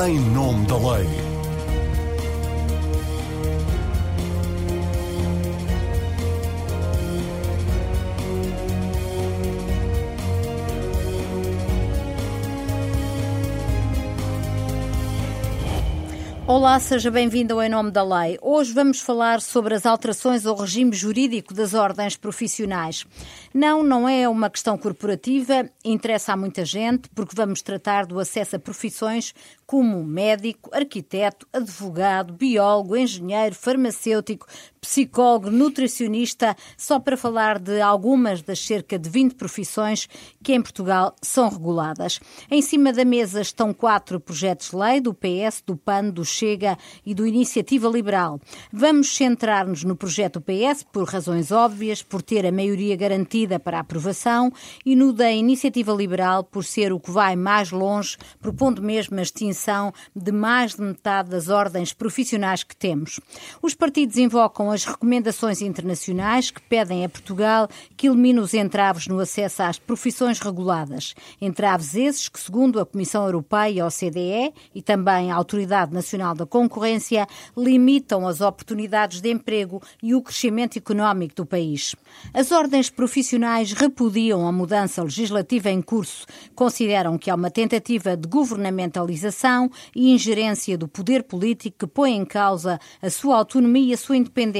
em nome da lei. Olá, seja bem-vindo ao Em Nome da Lei. Hoje vamos falar sobre as alterações ao regime jurídico das ordens profissionais. Não, não é uma questão corporativa, interessa a muita gente, porque vamos tratar do acesso a profissões como médico, arquiteto, advogado, biólogo, engenheiro, farmacêutico, psicólogo, nutricionista, só para falar de algumas das cerca de 20 profissões que em Portugal são reguladas. Em cima da mesa estão quatro projetos de lei do PS, do PAN, do Chega e do Iniciativa Liberal. Vamos centrar-nos no projeto PS por razões óbvias, por ter a maioria garantida para a aprovação, e no da Iniciativa Liberal por ser o que vai mais longe, propondo mesmo a extinção de mais de metade das ordens profissionais que temos. Os partidos invocam as recomendações internacionais que pedem a Portugal que elimine os entraves no acesso às profissões reguladas. Entraves esses que, segundo a Comissão Europeia e a OCDE e também a Autoridade Nacional da Concorrência limitam as oportunidades de emprego e o crescimento económico do país. As ordens profissionais repudiam a mudança legislativa em curso, consideram que há uma tentativa de governamentalização e ingerência do poder político que põe em causa a sua autonomia e a sua independência.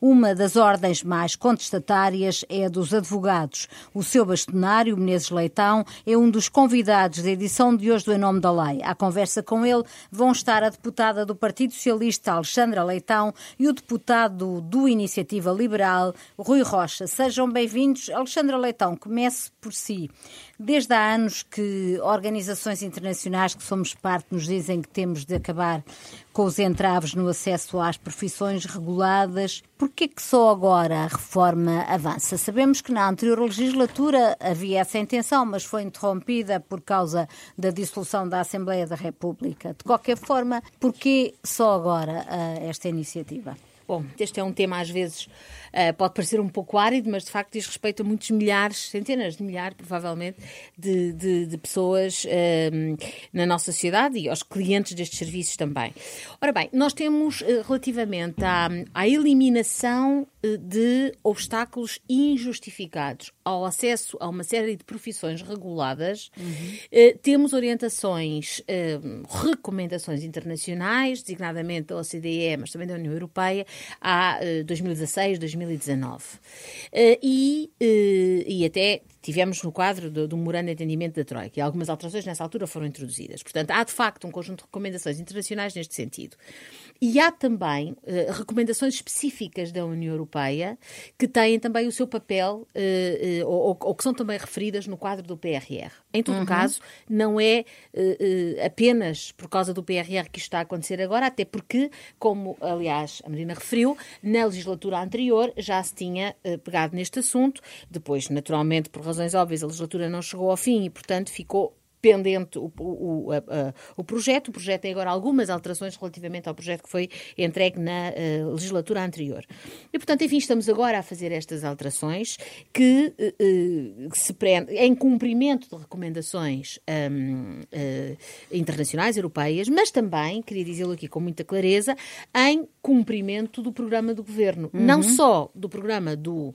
Uma das ordens mais contestatárias é a dos advogados. O seu bastonário, Menezes Leitão, é um dos convidados da edição de hoje do Em Nome da Lei. À conversa com ele vão estar a deputada do Partido Socialista, Alexandra Leitão, e o deputado do Iniciativa Liberal, Rui Rocha. Sejam bem-vindos. Alexandra Leitão, comece por si. Desde há anos que organizações internacionais que somos parte nos dizem que temos de acabar com os entraves no acesso às profissões reguladas. Por que que só agora a reforma avança? Sabemos que na anterior legislatura havia essa intenção, mas foi interrompida por causa da dissolução da Assembleia da República. De qualquer forma, por que só agora uh, esta iniciativa? Bom, este é um tema às vezes uh, pode parecer um pouco árido, mas de facto diz respeito a muitos milhares, centenas de milhares, provavelmente, de, de, de pessoas uh, na nossa sociedade e aos clientes destes serviços também. Ora bem, nós temos uh, relativamente à, à eliminação de obstáculos injustificados ao acesso a uma série de profissões reguladas, uhum. temos orientações, recomendações internacionais, designadamente da OCDE, mas também da União Europeia, há 2016, 2019. E, e até tivemos no quadro do, do Memorando de Entendimento da Troika e algumas alterações nessa altura foram introduzidas. Portanto, há de facto um conjunto de recomendações internacionais neste sentido. E há também uh, recomendações específicas da União Europeia que têm também o seu papel uh, uh, ou, ou, que são também referidas no quadro do PRR. Em todo uhum. caso, não é apenas por causa do PRR que isto está a acontecer agora, até porque, como aliás a Marina referiu, na legislatura anterior já se tinha pegado neste assunto, depois, naturalmente, por razões óbvias, a legislatura não chegou ao fim e, portanto, ficou pendente o, o, a, a, o projeto. O projeto tem agora algumas alterações relativamente ao projeto que foi entregue na uh, legislatura anterior. E, portanto, enfim, estamos agora a fazer estas alterações que uh, se prendem em cumprimento de recomendações um, uh, internacionais, europeias, mas também, queria dizê-lo aqui com muita clareza, em cumprimento do programa do governo. Uhum. Não só do programa do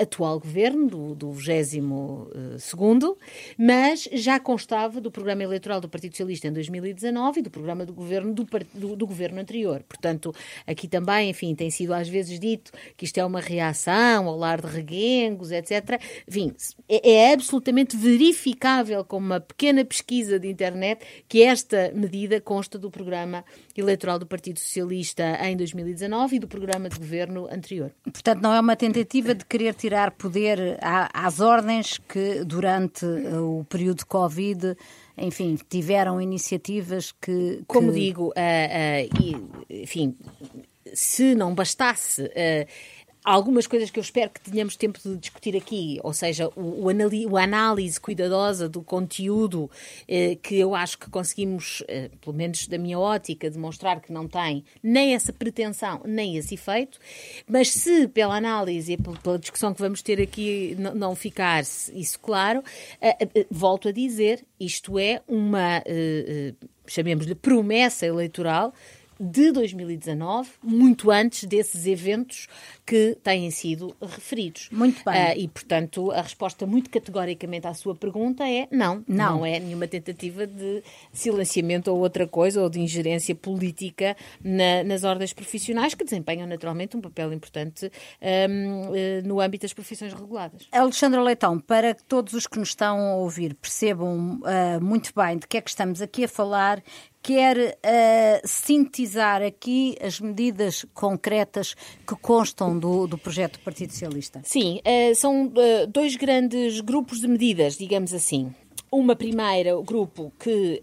atual governo, do, do 22, mas já constava do programa eleitoral do Partido Socialista em 2019 e do programa do governo do, do, do, governo anterior. Portanto, aqui também, enfim, tem sido às vezes dito que isto é uma reação ao lar de reguengos, etc. Enfim, é, é absolutamente verificável com uma pequena pesquisa de internet que esta medida consta do programa eleitoral do Partido Socialista em 2019 e do programa de governo anterior. Portanto, não é uma tentativa de querer tirar poder às ordens que, durante eh, o período de Covid, enfim, tiveram iniciativas que. que... Como digo, uh, uh, enfim, se não bastasse. Uh, algumas coisas que eu espero que tenhamos tempo de discutir aqui, ou seja, o, o, o análise cuidadosa do conteúdo, eh, que eu acho que conseguimos, eh, pelo menos da minha ótica, demonstrar que não tem nem essa pretensão, nem esse efeito, mas se pela análise e pela discussão que vamos ter aqui não ficar isso claro, eh, eh, volto a dizer, isto é uma eh, eh, chamemos-lhe promessa eleitoral, de 2019, muito antes desses eventos que têm sido referidos. Muito bem. Uh, e, portanto, a resposta muito categoricamente à sua pergunta é não, não, não é nenhuma tentativa de silenciamento ou outra coisa, ou de ingerência política na, nas ordens profissionais, que desempenham naturalmente um papel importante um, uh, eh, no âmbito das profissões reguladas. Alexandra Leitão, para que todos os que nos estão a ouvir percebam uh, muito bem de que é que estamos aqui a falar, quer uh, sintetizar aqui as medidas concretas que constam do, do projeto do Partido Socialista? Sim, uh, são uh, dois grandes grupos de medidas, digamos assim uma primeira grupo que,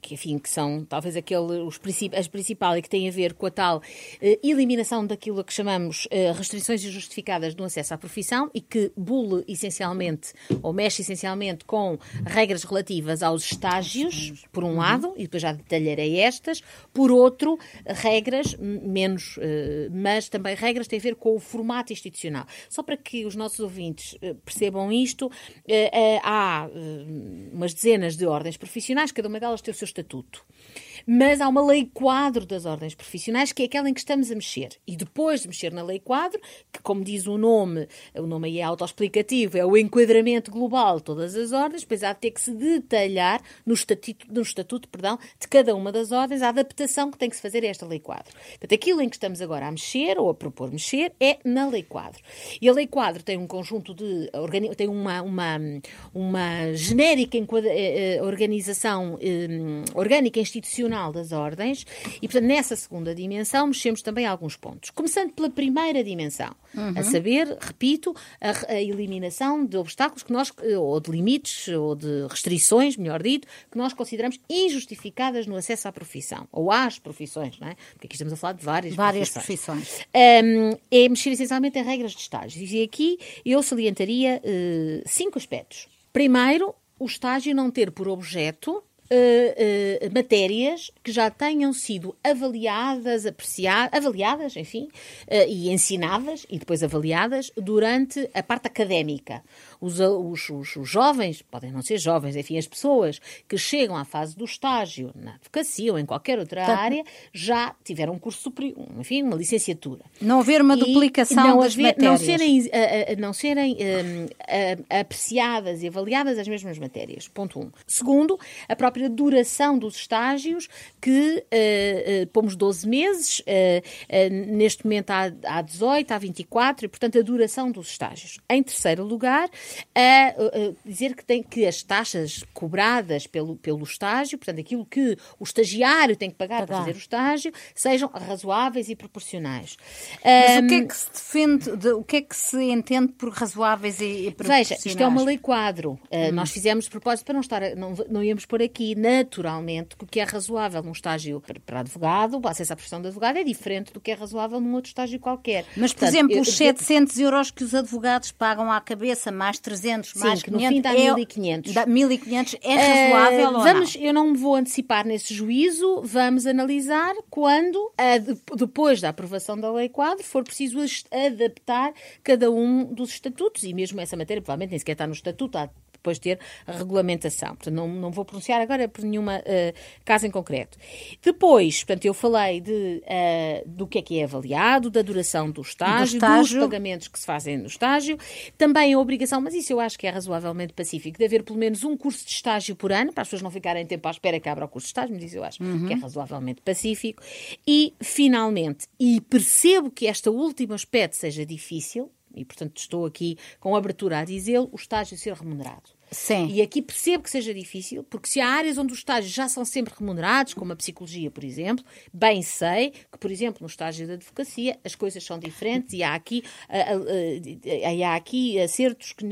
que, enfim, que são talvez aquele, os as principal e que tem a ver com a tal eh, eliminação daquilo que chamamos eh, restrições injustificadas no acesso à profissão e que bule essencialmente, ou mexe essencialmente com regras relativas aos estágios, por um lado, e depois já detalharei estas, por outro, regras menos, eh, mas também regras têm a ver com o formato institucional. Só para que os nossos ouvintes eh, percebam isto, eh, eh, há umas dezenas de ordens profissionais, cada uma delas tem o seu estatuto. Mas há uma lei quadro das ordens profissionais, que é aquela em que estamos a mexer. E depois de mexer na lei quadro, que, como diz o nome, o nome aí é autoexplicativo, é o enquadramento global de todas as ordens, depois há de ter que se detalhar no estatuto, no estatuto perdão, de cada uma das ordens a adaptação que tem que se fazer a esta lei quadro. Portanto, aquilo em que estamos agora a mexer, ou a propor mexer, é na lei quadro. E a lei quadro tem um conjunto de. tem uma, uma, uma genérica eh, eh, organização eh, orgânica institucional das Ordens e, portanto, nessa segunda dimensão mexemos também alguns pontos. Começando pela primeira dimensão, uhum. a saber, repito, a, a, eliminação de obstáculos que nós, ou de limites, ou de restrições, melhor dito, que nós consideramos injustificadas no acesso à profissão, ou às profissões, não é? Porque aqui estamos a falar de várias, várias profissões. profissões. Um, é mexer essencialmente em regras de estágios. E aqui eu salientaria uh, cinco aspectos. Primeiro, o estágio não ter por objeto uh, uh, matérias que já tenham sido avaliadas, apreciadas, avaliadas, enfim, uh, e ensinadas e depois avaliadas durante a parte académica. Os, os, os, os, jovens, podem não ser jovens, enfim, as pessoas que chegam à fase do estágio na advocacia ou em qualquer outra tá. área já tiveram um curso superior, enfim, uma licenciatura. Não haver uma duplicação não das haver, matérias. Não serem, não serem apreciadas e avaliadas as mesmas matérias. Ponto um. Segundo, a própria duração dos estágios, que uh, uh, pomos 12 meses, uh, neste momento há, há 18, há 24, e portanto a duração dos estágios. Em terceiro lugar, a, dizer que, tem, que as taxas cobradas pelo, pelo estágio, portanto aquilo que o estagiário tem que pagar, pagar. para fazer o estágio, sejam razoáveis e proporcionais. Mas um, o que é que se defende, de, o que é que se entende por razoáveis e, e proporcionais? Veja, isto é uma lei quadro. Hum. Nós fizemos propósito para não estar, não, não íamos por aqui naturalmente, que o que é razoável num estágio para advogado, o acesso à profissão de advogado é diferente do que é razoável num outro estágio qualquer. Mas, por Portanto, exemplo, eu, os 700 eu... euros que os advogados pagam à cabeça, mais 300, Sim, mais 500... que no fim dá é, 1.500. Dá 1.500 é razoável uh, ou vamos, não? Eu não me vou antecipar nesse juízo, vamos analisar quando, depois da aprovação da Lei Quadro, for preciso adaptar cada um dos estatutos, e mesmo essa matéria provavelmente nem sequer está no estatuto, há depois ter a regulamentação. Portanto, não, não vou pronunciar agora por nenhuma uh, caso em concreto. Depois, portanto, eu falei de, uh, do que é que é avaliado, da duração do estágio, do estágio, dos pagamentos que se fazem no estágio, também a obrigação, mas isso eu acho que é razoavelmente pacífico, de haver pelo menos um curso de estágio por ano, para as pessoas não ficarem tempo à espera que abra o curso de estágio, mas isso eu acho uhum. que é razoavelmente pacífico. E, finalmente, e percebo que este último aspecto seja difícil, e portanto estou aqui com abertura a dizê-lo, o estágio ser remunerado. Sim. E aqui percebo que seja difícil, porque se há áreas onde os estágios já são sempre remunerados, como a psicologia, por exemplo, bem sei que, por exemplo, no estágio da advocacia as coisas são diferentes e há aqui, uh, há aqui acertos que.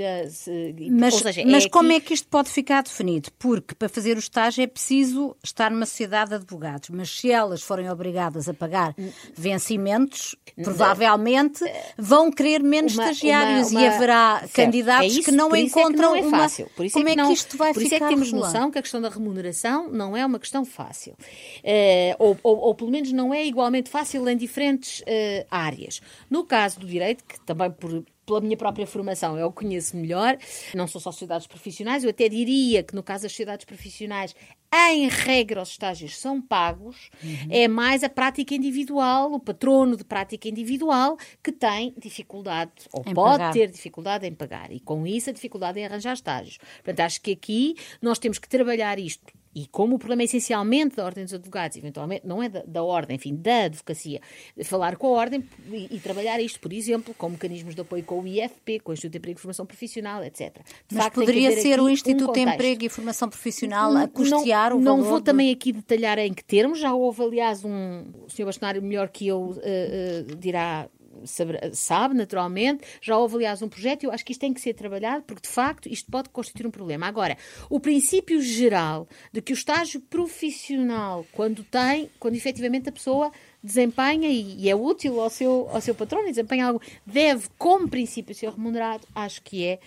mas seja, é mas é como aqui... é que isto pode ficar definido? Porque para fazer o estágio é preciso estar numa sociedade de advogados, mas se elas forem obrigadas a pagar vencimentos, provavelmente vão querer menos uma, estagiários uma, uma... e haverá certo. candidatos é isso, que não encontram é que não é Por isso Como é que, não, isto vai por isso é que temos noção que a questão da remuneração não é uma questão fácil. Uh, ou, ou, ou, pelo menos não é igualmente fácil em diferentes uh, áreas. No caso do direito, que também por pela minha própria formação, eu conheço melhor. Não são só sociedades profissionais, eu até diria que no caso das sociedades profissionais em regra, os estágios são pagos, uhum. é mais a prática individual, o patrono de prática individual, que tem dificuldade, ou em pode pagar. ter dificuldade em pagar. E com isso, a dificuldade em arranjar estágios. Portanto, acho que aqui nós temos que trabalhar isto e como o problema é essencialmente da Ordem dos Advogados, eventualmente não é da, da Ordem, enfim, da advocacia, falar com a Ordem e, e, trabalhar isto, por exemplo, com mecanismos de apoio com o IFP, com o Instituto de Emprego e Formação Profissional, etc. De Mas facto, poderia ser o Instituto um de Emprego e Formação Profissional a custear não, o valor? Não vou do... também aqui detalhar em que termos, já houve, aliás, um... O Sr. Bastonário, melhor que eu, uh, uh, dirá sabe, sabe, naturalmente. Já houve, aliás, um projeto e eu acho que isto tem que ser trabalhado porque, de facto, isto pode constituir um problema. Agora, o princípio geral de que o estágio profissional, quando tem, quando efetivamente a pessoa desempenha e, e é útil ao seu, ao seu patrão e desempenha algo, deve, como princípio, ser remunerado, acho que é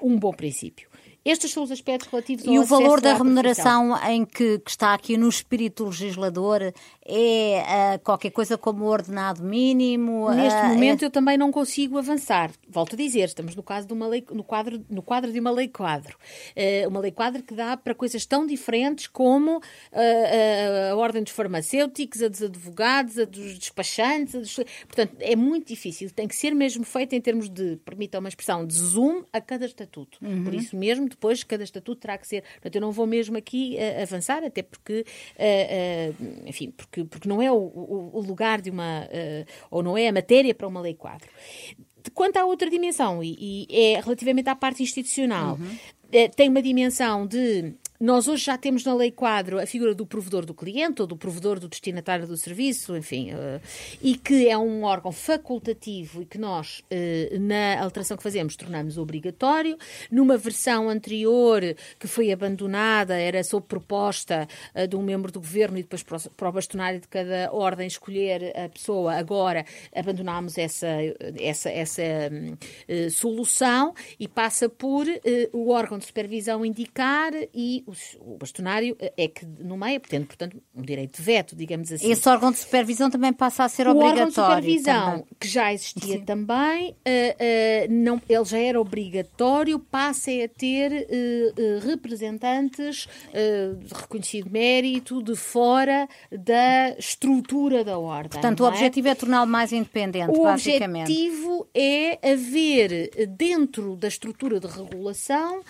uh, uh, um bom princípio. Estes são os aspectos relativos ao E o valor da remuneração em que, que, está aqui no espírito legislador é uh, qualquer coisa como ordenado mínimo? Neste uh, momento é... eu também não consigo avançar. Volto a dizer, estamos no caso de uma lei, no quadro, no quadro de uma lei quadro. Uh, uma lei quadro que dá para coisas tão diferentes como a ordem dos farmacêuticos, a dos advogados, a dos despachantes. A dos... Portanto, é muito difícil. Tem que ser mesmo feito em termos de, permita uma expressão, de zoom a cada estatuto. Uhum. Por isso mesmo, depois cada estatuto terá que ser. Portanto, eu não vou mesmo aqui avançar, até porque, enfim, porque, porque não é o, o, lugar de uma. ou não é a matéria para uma lei quadro. Quanto à outra dimensão, e, e é relativamente à parte institucional, uhum. tem uma dimensão de nós hoje já temos na lei quadro a figura do provedor do cliente ou do provedor do destinatário do serviço, enfim, uh, e que é um órgão facultativo e que nós, uh, na alteração que fazemos, tornamos obrigatório. Numa versão anterior, que foi abandonada, era sob proposta uh, de um membro do governo e depois para o bastonário de cada ordem escolher a pessoa. Agora abandonámos essa, essa, essa solução e passa por o órgão de supervisão indicar e o bastonário eh, é que nomeia, portanto, portanto, um direito de veto, digamos assim. Esse órgão de supervisão também passa a ser o obrigatório. O órgão de supervisão, também. que já existia Sim. também, uh, uh, não, ele já era obrigatório, passa a ter uh, representantes de reconhecido mérito de fora da estrutura da ordem. Portanto, o é? objetivo é torná-lo mais independente, o basicamente. O objetivo é haver, dentro da estrutura de regulação,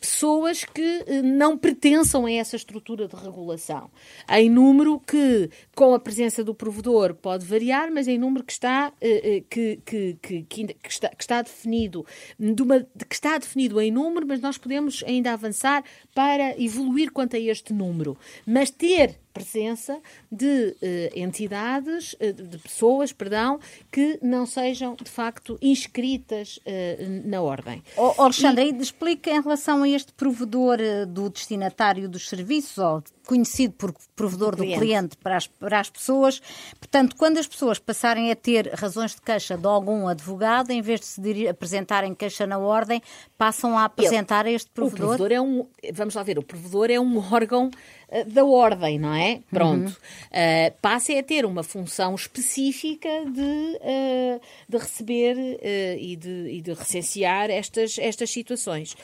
pessoas que eh, não pertençam a essa estrutura de regulação. Em número que, com a presença do provedor, pode variar, mas em número que está, eh, eh, que, que, que, que está, que está definido, de uma, que está definido em número, mas nós podemos ainda avançar para evoluir quanto a este número. Mas ter presença de uh, entidades, uh, de pessoas, perdão, que não sejam de facto inscritas uh, na ordem. Oh, Alexandre, e... explica em relação a este provedor do destinatário dos serviços, ou conhecido por provedor do cliente, do cliente para, as, para as pessoas. Portanto, quando as pessoas passarem a ter razões de queixa de algum advogado, em vez de se apresentarem queixa na ordem, passam a apresentar Ele, este provedor. O provedor é um, vamos lá ver, o provedor é um órgão eh, da ordem, não é? Pronto. Uhum. Uh, passa a ter uma função específica de, uh, de receber uh, e, de, e de recensear estas, estas situações.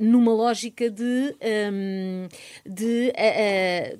numa lógica de, um, de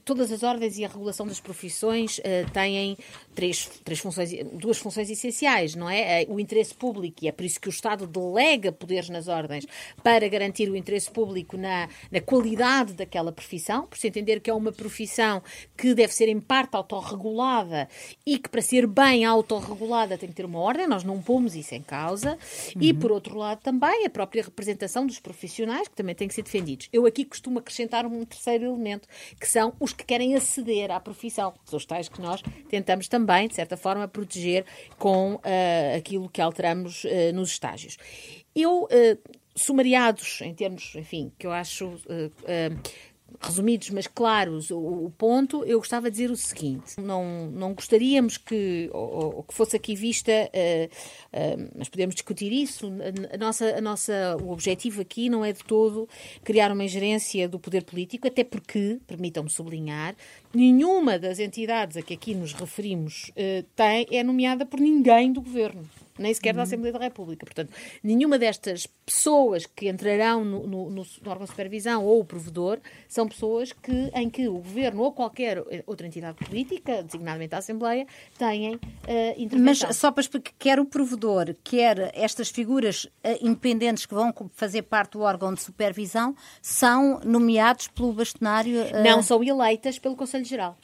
todas as ordens e a regulação das profissões têm três, três funções, duas funções essenciais, não é? O interesse público, e é por isso que o Estado delega poderes nas ordens para garantir o interesse público na, na qualidade daquela profissão, por se entender que é uma profissão que deve ser em parte autorregulada e que para ser bem autorregulada tem que ter uma ordem, nós não pomos isso em causa, uhum. e por outro lado também a própria representação dos profissionais, que também tem que ser defendidos. Eu aqui costumo acrescentar um terceiro elemento, que são os que querem aceder à profissão, são os tais que nós tentamos também também, de certa forma, proteger com uh, aquilo que alteramos uh, nos estágios. Eu, uh, sumariados, em termos, enfim, que eu acho resumidos, mas claros, o, o, ponto, eu gostava de dizer o seguinte: não, não gostaríamos que, ou, ou que fosse aqui vista, uh, uh, mas podemos discutir isso. A, nossa, a nossa, o objetivo aqui não é de todo criar uma ingerência do poder político, até porque, permitam-me sublinhar, nenhuma das entidades a que aqui nos referimos uh, tem, é nomeada por ninguém do governo. Nem sequer da Assembleia da República. Portanto, nenhuma destas pessoas que entrarão no, no, no, órgão de supervisão ou o provedor são pessoas que, em que o governo ou qualquer outra entidade política, designadamente a Assembleia, têm uh, intervenção. Mas só para explicar, quer o provedor, quer estas figuras uh, independentes que vão fazer parte do órgão de supervisão, são nomeados pelo bastonário? Uh... Não, são eleitas pelo Conselho Geral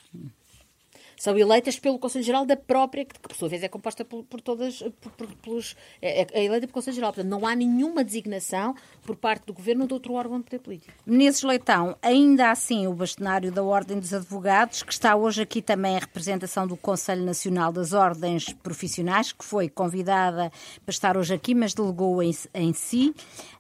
são eleitas pelo Conselho Geral da própria, que por sua vez é composta por, por todas, por, por, pelos, é, é, eleita pelo Conselho Geral. Portanto, não há nenhuma designação por parte do Governo ou de outro órgão de poder político. Menezes Leitão, ainda assim o bastonário da Ordem dos Advogados, que está hoje aqui também a representação do Conselho Nacional das Ordens Profissionais, que foi convidada para estar hoje aqui, mas delegou em, em si,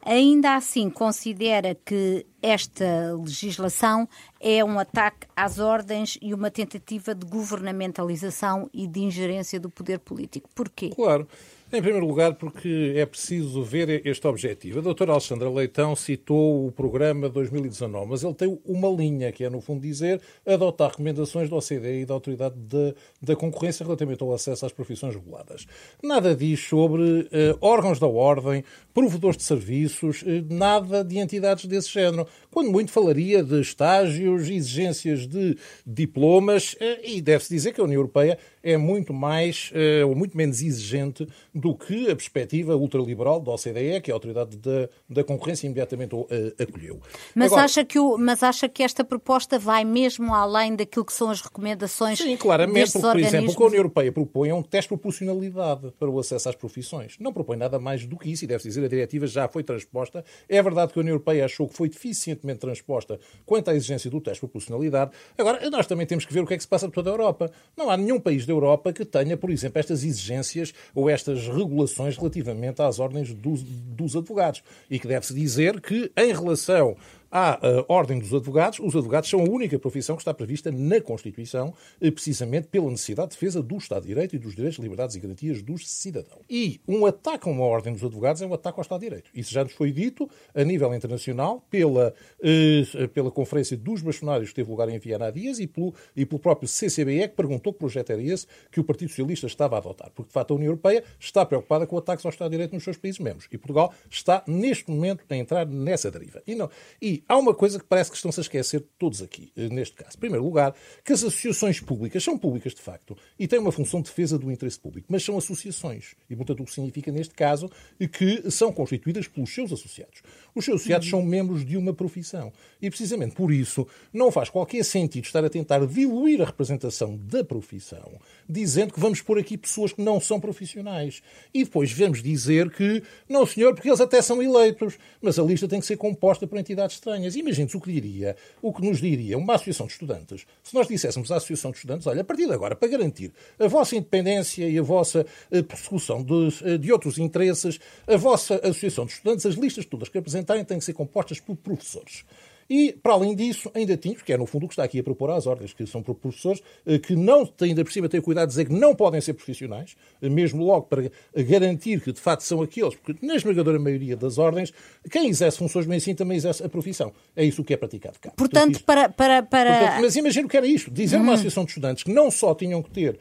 ainda assim considera que esta legislação é um ataque às ordens e uma tentativa de governamentalização e de ingerência do poder político. Porquê? Claro. Em primeiro lugar, porque é preciso ver este objetivo. A doutora Alexandra Leitão citou o programa 2019, mas ele tem uma linha, que é, no fundo, dizer adotar recomendações da OCDE e da Autoridade de, da Concorrência relativamente ao acesso às profissões reguladas. Nada diz sobre uh, órgãos da ordem, provedores de serviços, uh, nada de entidades desse género. Quando muito falaria de estágios, exigências de diplomas, uh, e deve-se dizer que a União Europeia é muito mais, ou muito menos exigente do que a perspectiva ultraliberal da OCDE, que é a autoridade da, da concorrência imediatamente uh, acolheu. Mas, Agora, acha que o, mas acha que esta proposta vai mesmo além daquilo que são as recomendações Sim, claramente, porque, por exemplo, o que a União Europeia propõe é um teste de proporcionalidade para o acesso às profissões. Não propõe nada mais do que isso, e deve dizer, a diretiva já foi transposta. É verdade que a União Europeia achou que foi deficientemente transposta quanto à exigência do teste de proporcionalidade. Agora, nós também temos que ver o que é que se passa por toda a Europa. Não há nenhum país da Europa que tenha, por exemplo, estas exigências ou estas regulações relativamente às ordens dos, dos advogados. E que deve-se dizer que, em relação à uh, Ordem dos Advogados, os advogados são a única profissão que está prevista na Constituição, uh, precisamente pela necessidade de defesa do Estado de Direito e dos direitos, liberdades e garantias dos cidadãos. E um ataque a uma Ordem dos Advogados é um ataque ao Estado de Direito. Isso já nos foi dito a nível internacional pela, uh, pela Conferência dos Bastonários que teve lugar em Viana há dias e pelo, e pelo próprio CCBE, que perguntou que projeto era esse que o Partido Socialista estava a adotar. Porque, de facto, a União Europeia está preocupada com ataques ao Estado de Direito nos seus países membros. E Portugal está, neste momento, a entrar nessa deriva. E, não, e há uma coisa que parece que estão-se a esquecer todos aqui, eh, neste caso. Em primeiro lugar, que as associações públicas são públicas de facto e têm uma função de defesa do interesse público, mas são associações. E, portanto, o que significa, neste caso, que são constituídas pelos seus associados. Os seus associados são membros de uma profissão. E, precisamente por isso, não faz qualquer sentido estar a tentar diluir a representação da profissão, dizendo que vamos pôr aqui pessoas que não são profissionais. E depois vamos dizer que, não, senhor, porque eles até são eleitos, mas a lista tem que ser composta por entidades estranhas. E Imagine-se o que diria, o que nos diria uma associação de estudantes, se nós disséssemos à associação de estudantes, olha, a partir de agora, para garantir a vossa independência e a vossa eh, persecução de, eh, de outros interesses, a vossa associação de estudantes, as listas todas que apresentarem têm que ser compostas por professores. E, para além disso, ainda tínhamos, que é no fundo o que está aqui a propor às ordens, que são professores eh, que não, ainda por cima, têm cuidado de dizer que não podem ser profissionais, eh, mesmo logo para garantir que de facto são aqueles, porque na esmagadora maioria das ordens, quem exerce funções de medicina também exerce a profissão. É isso que é praticado cá. Portanto, Portanto para. para, para... Portanto, mas imagino que era isto: dizer uma uhum. associação de estudantes que não só tinham que ter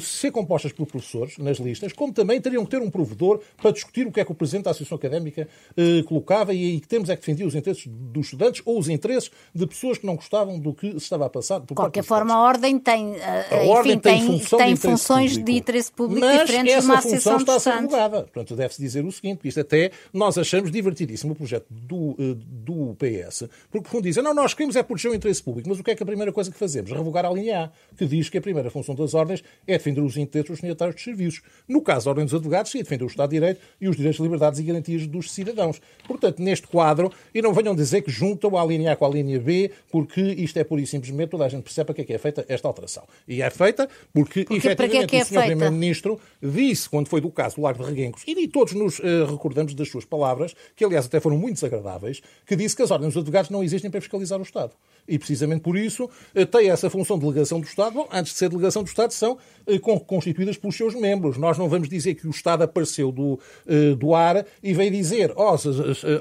ser compostas por professores nas listas, como também teriam que ter um provedor para discutir o que é que o Presidente da Associação Académica uh, colocava e aí que temos é que defender os interesses dos estudantes ou os interesses de pessoas que não gostavam do que se estava a passar. De qualquer forma, a Ordem tem, uh, a enfim, ordem tem, tem, tem de funções público. de interesse público Mas diferentes de uma associação está a ser revogada. Portanto, deve-se dizer o seguinte, isto até nós achamos divertidíssimo o projeto do, do PS, porque, por fundo, dizem, não, nós queremos é proteger o interesse público, mas o que é que a primeira coisa que fazemos? Revogar a linha A, que diz que a primeira função das ordens é defender os interesses dos destinatários de serviços. No caso da Ordem dos Advogados, sim, defender o Estado de Direito e os direitos, liberdades e garantias dos cidadãos. Portanto, neste quadro, e não venham dizer que juntam a linha A com a linha B, porque isto é pura e simplesmente toda a gente percebe para que é que é feita esta alteração. E é feita porque, porque efetivamente, que é que é o Sr. Primeiro-Ministro disse, quando foi do caso do Largo de Reguengos, e todos nos uh, recordamos das suas palavras, que aliás até foram muito desagradáveis, que disse que as ordens dos advogados não existem para fiscalizar o Estado. E precisamente por isso tem essa função de delegação do Estado. Bom, antes de ser delegação do Estado, são constituídas pelos seus membros. Nós não vamos dizer que o Estado apareceu do, do ar e veio dizer aos,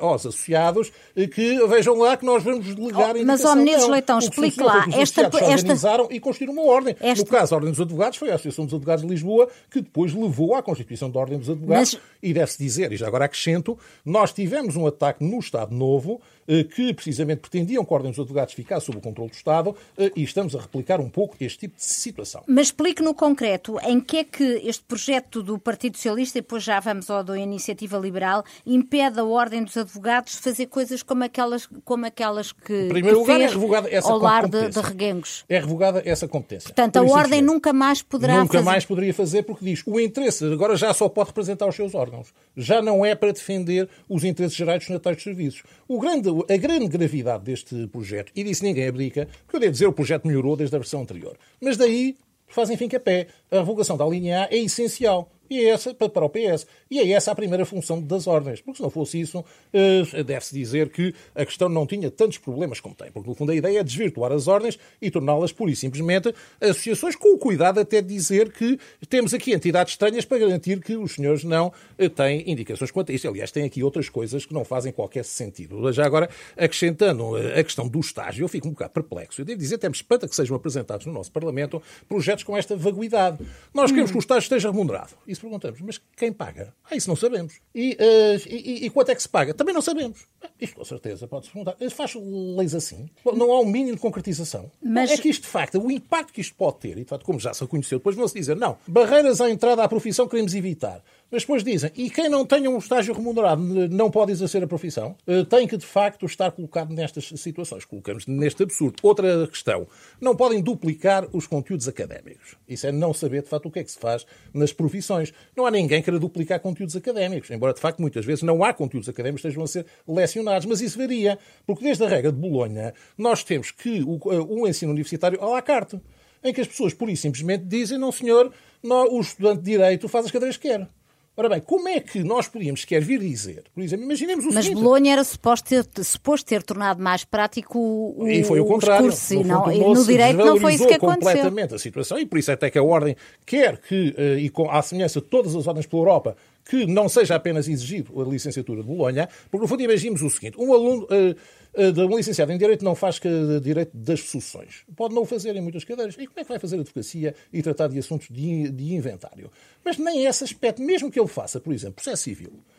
aos associados que vejam lá que nós vamos delegar oh, Mas, ó, Menezes Leitão, explique lá. Esta, esta... organizaram e construíram uma ordem. Esta... No caso, a Ordem dos Advogados foi a Associação dos Advogados de Lisboa que depois levou à constituição da Ordem dos Advogados. Mas... E deve-se dizer, e já agora acrescento, nós tivemos um ataque no Estado Novo eh, que precisamente pretendiam que a Ordem dos Advogados ficasse sob o controle do Estado eh, e estamos a replicar um pouco este tipo de situação. Mas explique no concreto em que é que este projeto do Partido Socialista, e depois já vamos ao da Iniciativa Liberal, impede a Ordem dos Advogados de fazer coisas como aquelas, como aquelas que. Em primeiro lugar, é revogada essa ao lar de, de Reguengos. É revogada essa competência. Portanto, a Ordem nunca mais poderá Nunca fazer... mais poderia fazer porque diz o interesse agora já só pode representar os seus órgãos. Já não é para defender os interesses gerais dos natais de serviços. O grande a grande gravidade deste projeto, e disso ninguém abdica, porque eu devo dizer, o projeto melhorou desde a versão anterior. Mas daí fazem fim que a pé. A revogação da linha A é essencial. E é essa para o PS. E é essa a primeira função das ordens. Porque se não fosse isso, eh, deve-se dizer que a questão não tinha tantos problemas como tem. Porque, no fundo, a ideia é desvirtuar as ordens e torná-las, pura e simplesmente, associações, com o cuidado até de dizer que temos aqui entidades estranhas para garantir que os senhores não eh, têm indicações quanto a isso. Aliás, tem aqui outras coisas que não fazem qualquer sentido. Já agora, acrescentando eh, a questão do estágio, eu fico um bocado perplexo. Eu devo dizer, temos espanta que sejam apresentados no nosso Parlamento projetos com esta vaguidade. Nós queremos que o estágio esteja remunerado. Isso isso perguntamos, mas quem paga? Ah, isso não sabemos. E, uh, e, e, quanto é que se paga? Também não sabemos. Isto com certeza pode-se perguntar. Faz leis assim? Não há um mínimo de concretização. Mas... É que isto, de facto, o impacto que isto pode ter, e de facto, como já se reconheceu, depois vão-se dizer, não, barreiras à entrada à profissão queremos evitar. Mas depois dizem, e quem não tenha um estágio remunerado não pode exercer a profissão? Eh, tem que, de facto, estar colocado nestas situações. Colocamos neste absurdo. Outra questão. Não podem duplicar os conteúdos académicos. Isso é não saber, de facto, o que é que se faz nas profissões. Não há ninguém que queira duplicar conteúdos académicos. Embora, de facto, muitas vezes não há conteúdos académicos que estejam a ser lecionados. Mas isso varia. Porque desde a regra de Bolonha, nós temos que o, o eh, ensino universitário à la carte. Em que as pessoas, por e simplesmente, dizem, não senhor, não, o estudante de Direito faz as cadeiras que quer. Ora bem, como é que nós podíamos sequer vir dizer, por exemplo, imaginemos o Mas seguinte... Bolonha era suposto ter, suposto ter tornado mais prático o, e foi o, contrário. discurso, no, não, e no direito não foi isso que aconteceu. completamente a situação, e por isso até que a Ordem quer que, eh, e com, à semelhança de todas as ordens pela Europa, que não seja apenas exigido a licenciatura de Bolonha, porque no fundo imaginemos o seguinte, um aluno... Uh, de um licenciado em Direito não faz direito das sucessões. Pode não o fazer em muitas cadeiras. E como é que vai fazer advocacia e tratar de assuntos de, de inventário? Mas nem esse aspecto, mesmo que ele faça, por exemplo, processo civil, eh,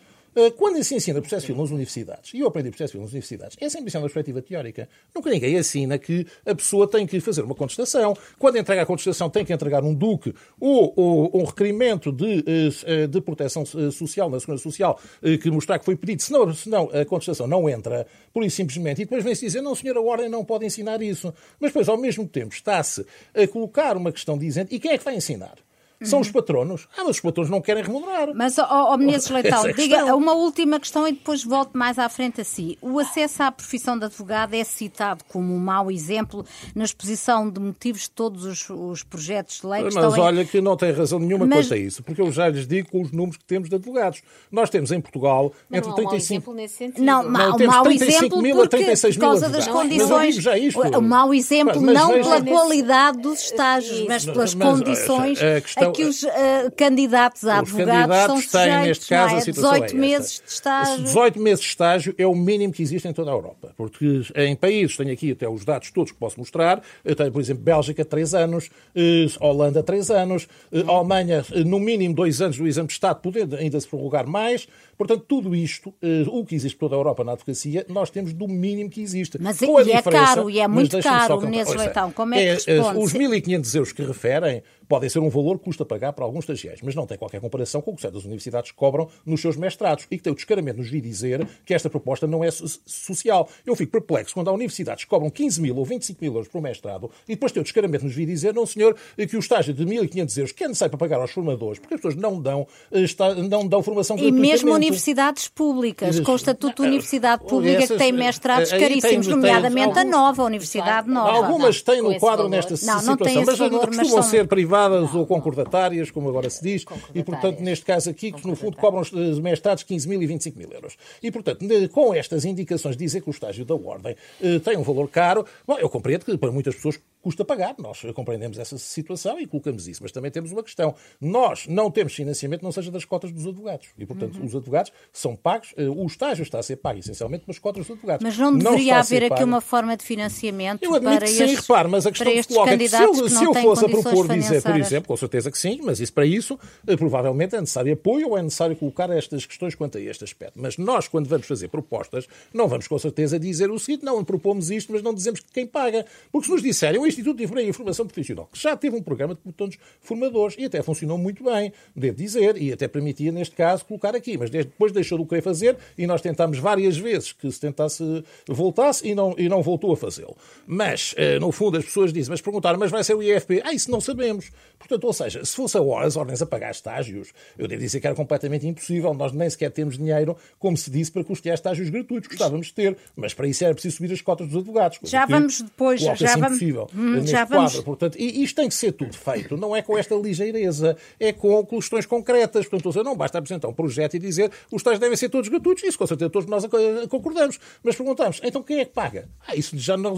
quando se ensina processo civil nas universidades, e eu aprendi processo civil nas universidades, é sempre uma perspectiva teórica. Nunca ninguém assina que a pessoa tem que fazer uma contestação. Quando entrega a contestação, tem que entregar um duque ou, ou um requerimento de, eh, de proteção eh, social, na Segurança Social, que mostrar que foi pedido. Senão, senão a contestação não entra, por isso simplesmente. E depois vem-se dizer, não, senhora, a Ordem não pode ensinar isso. Mas depois, ao mesmo tempo, está-se a colocar uma questão dizendo, e quem é que vai ensinar? São os patronos. Ah, mas os patronos não querem remunerar. Mas, ó, oh, Menezes Leitão, é diga uma última questão e depois volto mais à frente a si. O acesso à profissão de advogado é citado como um mau exemplo na exposição de motivos de todos os, os projetos de lei que Mas olha em... que não tem razão nenhuma mas... quanto a isso, porque eu já lhes digo com os números que temos de advogados. Nós temos em Portugal mas entre não 35... Não, não, um mau exemplo mil a 36 por causa das condições... Já isto. O mau exemplo mas, não pela qualidade dos estágios, mas pelas condições a que os uh, candidatos a os advogados candidatos são têm, neste caso, é? a situação 18 é meses de estágio. 18 meses de estágio é o mínimo que existe em toda a Europa. Porque em países, tenho aqui até os dados todos que posso mostrar, eu tenho, por exemplo, Bélgica, 3 anos, eh, Holanda, 3 anos, eh, Alemanha, no mínimo 2 anos do exame de Estado, podendo ainda se prorrogar mais. Portanto, tudo isto, o que existe por toda a Europa na advocacia, nós temos do mínimo que existe. Mas Com e é caro, e é muito caro, Menezes Leitão. Como é que responde? Os 1.500 euros que referem podem ser um valor que custa pagar para alguns estagiários, mas não tem qualquer comparação com o que certas universidades cobram nos seus mestrados e que tem o descaramento nos vi dizer que esta proposta não é social. Eu fico perplexo quando há universidades que cobram 15 mil ou 25 mil euros por um mestrado e depois tem o descaramento nos vi dizer, não senhor, que o estágio de 1.500 euros que é necessário para pagar aos formadores, porque as pessoas não dão, eh, não dão formação gratuitamente. E mesmo universidades públicas, com o estatuto de universidade pública que tem mestrados caríssimos, nomeadamente a nova Universidade Nova. Algumas têm no quadro nesta situação, não, não mas costumam ser privadas ou concordatárias, como agora se diz, e portanto, neste caso aqui, que no fundo cobram os mestrados 15 mil e 25 mil euros. E portanto, com estas indicações de dizer que o estágio da ordem eh, tem um valor caro, bom, eu compreendo que para muitas pessoas custa pagar. Nós compreendemos essa situação e colocamos isso. Mas também temos uma questão. Nós não temos financiamento, não seja das cotas dos advogados. E, portanto, uhum. os advogados são pagos. Eh, o estágio está a ser pago, essencialmente, pelas cotas dos advogados. Mas não deveria não haver aqui uma forma de financiamento eu para que sim, estes, repare, mas a questão que coloca é que se eu, se eu fosse a propor dizer, por exemplo, com certeza que sim, mas isso para isso, eh, provavelmente é necessário apoio ou é necessário colocar estas questões quanto a este aspecto. Mas nós, quando vamos fazer propostas, não vamos com certeza dizer o seguinte, não, propomos isto, mas não dizemos quem paga. Porque se nos disserem Instituto de Informação formação profissional, que já teve um programa de botões formadores e até funcionou muito bem, devo dizer, e até permitia, neste caso, colocar aqui. Mas depois deixou de o querer fazer e nós tentámos várias vezes que se tentasse, voltasse e não, e não voltou a fazê-lo. Mas, eh, no fundo, as pessoas dizem, mas perguntaram, mas vai ser o IFP? Ah, isso não sabemos. Portanto, ou seja, se fosse a as ordens a pagar estágios, eu devo dizer que era completamente impossível. Nós nem sequer temos dinheiro, como se disse, para custear estágios gratuitos. Gostávamos de ter, mas para isso era preciso subir as cotas dos advogados. Já vamos depois, já vamos, hum, já vamos, Portanto, isto tem que ser tudo feito, não é com esta ligeireza, é com questões concretas. Portanto, não basta apresentar um projeto e dizer os tais devem ser todos gratuitos, isso com certeza todos nós concordamos. Mas perguntamos, então quem é que paga? Ah, isso já não,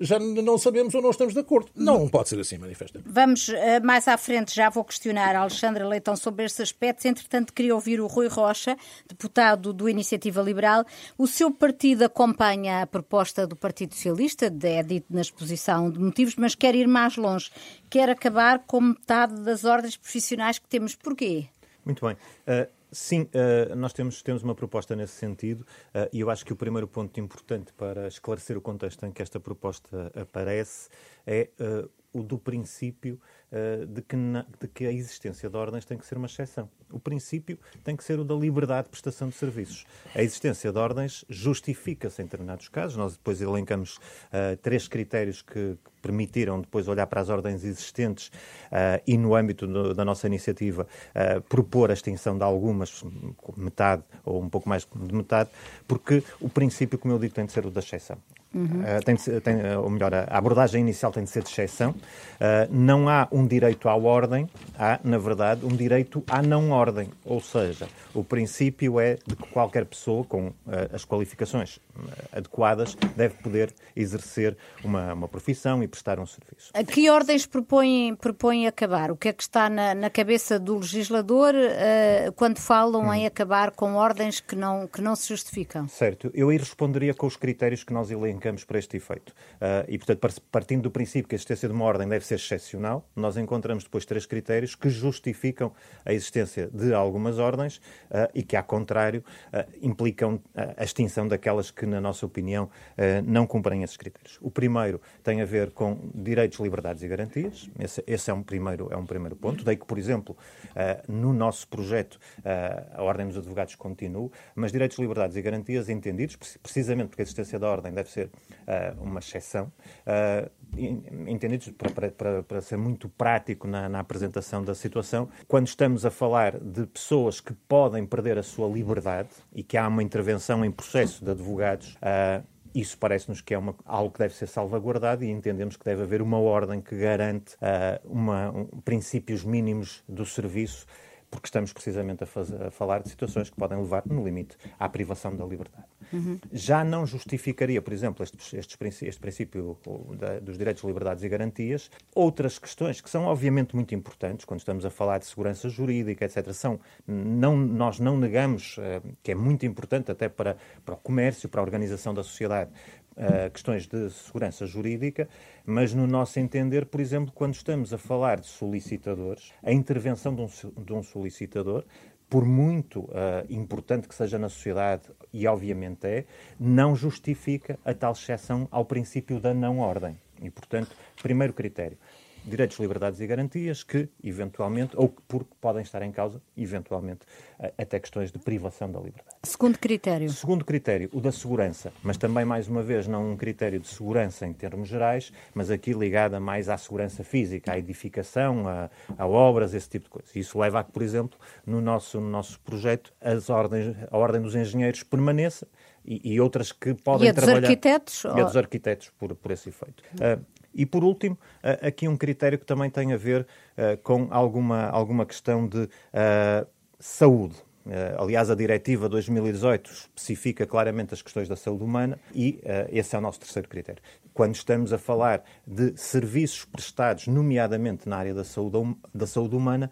já não sabemos ou não estamos de acordo. Não pode ser assim, manifestamente. Vamos eh, mais à frente, já vou questionar a Alexandra Leitão sobre estes aspectos. Entretanto, queria ouvir o Rui Rocha, deputado do Iniciativa Liberal. O seu partido acompanha a proposta do Partido Socialista, é dito na exposição de motivos, mas quer ir mais longe. Quer acabar com metade das ordens profissionais que temos. Porquê? Muito bem. Uh, sim, uh, nós temos, temos uma proposta nesse sentido uh, e eu acho que o primeiro ponto importante para esclarecer o contexto em que esta proposta aparece é o do princípio de que, na, de que a existência de ordens tem que ser uma exceção. O princípio tem que ser o da liberdade de prestação de serviços. A existência de ordens justifica-se em determinados casos. Nós depois elencamos uh, três critérios que, permitiram depois olhar para as ordens existentes uh, e, no âmbito do, da nossa iniciativa, uh, propor a extinção de algumas, metade ou um pouco mais de metade, porque o princípio, como eu digo, tem de ser o da exceção. Uhum. Uh, tem, de, tem, ou melhor, a abordagem inicial tem de ser de exceção. Não há um direito à ordem, há, na verdade, um direito à não ordem. Ou seja, o princípio é de que qualquer pessoa com uh, as qualificações adequadas deve poder exercer uma, uma profissão e prestar um serviço. A que ordens propõem, propõem acabar? O que é que está na, na cabeça do legislador quando falam hum. em acabar com ordens que não, que não se justificam? Certo. Eu aí responderia com os critérios que nós elencamos para este efeito. Uh, e, portanto, partindo do princípio que a existência de uma ordem deve ser excepcional, nós encontramos depois três critérios que justificam a existência de algumas ordens uh, e que, ao contrário, uh, implicam a extinção daquelas que, na nossa opinião, não cumprem esses critérios. O primeiro tem a ver com direitos, liberdades e garantias. Esse, esse é, um primeiro, é um primeiro ponto. Daí que, por exemplo, no nosso projeto, a Ordem dos Advogados continua, mas direitos, liberdades e garantias entendidos, precisamente porque a existência da ordem deve ser uma exceção, entendidos para, para, para, ser muito prático na, na, apresentação da situação, quando estamos a falar de pessoas que podem perder a sua liberdade e que há uma intervenção em processo de advogados. Uh, isso parece-nos que é uma, algo que deve ser salvaguardado e entendemos que deve haver uma ordem que garante uh, uma, um, princípios mínimos do serviço porque estamos precisamente a, fazer, a, falar de situações que podem levar, no limite, à privação da liberdade. Uhum. Já não justificaria, por exemplo, estes, estes, este princípio da, dos direitos, liberdades e garantias, outras questões que são obviamente muito importantes, quando estamos a falar de segurança jurídica, etc., são, não, nós não negamos uh, que é muito importante até para, para o comércio, para a organização da sociedade, uh, questões de segurança jurídica, mas no nosso entender, por exemplo, quando estamos a falar de solicitadores, a intervenção de um, de um solicitador por muito uh, importante que seja na sociedade, e obviamente é, não justifica a tal exceção ao princípio da não ordem. E, portanto, primeiro critério. Direitos, liberdades e garantias que, eventualmente, ou que porque podem estar em causa, eventualmente, até questões de privação da liberdade. Segundo critério. Segundo critério, o da segurança, mas também, mais uma vez, não um critério de segurança em termos gerais, mas aqui ligada mais à segurança física, à edificação, a, a obras, esse tipo de coisa. Isso leva a que, por exemplo, no nosso, no nosso projeto, as ordens, a Ordem dos Engenheiros permaneça e, e outras que podem e a trabalhar. Dos arquitetos, e a dos arquitetos, por, por esse efeito. Uh, e, por último, uh, aqui um critério que também tem a ver uh, com alguma, alguma questão de saúde. Aliás, a Diretiva 2018 especifica claramente as questões da saúde humana e esse é o nosso terceiro critério. Quando estamos a falar de serviços prestados, nomeadamente na área da saúde, da saúde humana,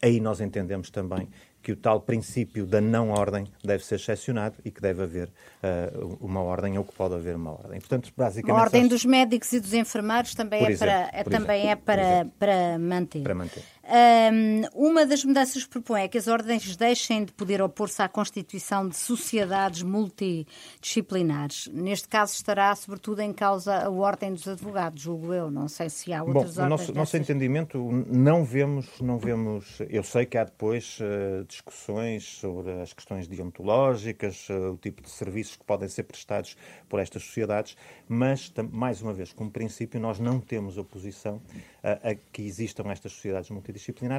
aí nós entendemos também que o tal princípio da não ordem deve ser excepcionado e que deve haver uh, uma ordem ou que pode haver uma ordem. Portanto, basicamente, a ordem dos médicos e dos enfermeiros também é exemplo, para, é, também é para, para manter. Para manter. Um, uma das mudanças que propõe é que as ordens deixem de poder opor-se à constituição de sociedades multidisciplinares. Neste caso estará sobretudo em causa a ordem dos advogados, julgo eu. Não sei se há outras Bom, ordens. Nosso, nosso entendimento não vemos, não vemos. Eu sei que há depois uh, discussões sobre as questões deontológicas, uh, o tipo de serviços que podem ser prestados por estas sociedades, mas mais uma vez, como princípio, nós não temos oposição a, a que existam estas sociedades multidisciplinares.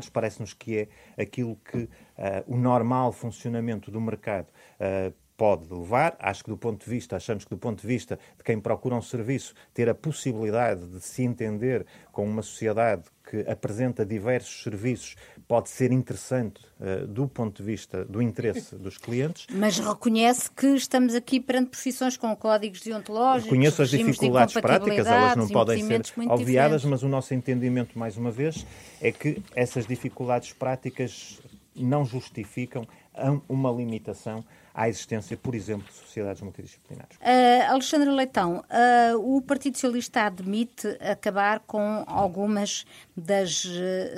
Parece-nos que é aquilo que uh, o normal funcionamento do mercado uh, pode levar. Acho que do ponto de vista, achamos que do ponto de vista de quem procura um serviço, ter a possibilidade de se entender com uma sociedade que apresenta diversos serviços pode ser interessante uh, do ponto de vista do interesse dos clientes. Mas reconhece que estamos aqui perante profissões com códigos deontológicos. Conheço as dificuldades de práticas, elas não podem ser obviadas, mas o nosso entendimento, mais uma vez, é que essas dificuldades práticas não justificam uma limitação à existência, por exemplo, de sociedades multidisciplinares. Uh, Alexandre Leitão, uh, o Partido Socialista admite acabar com algumas das,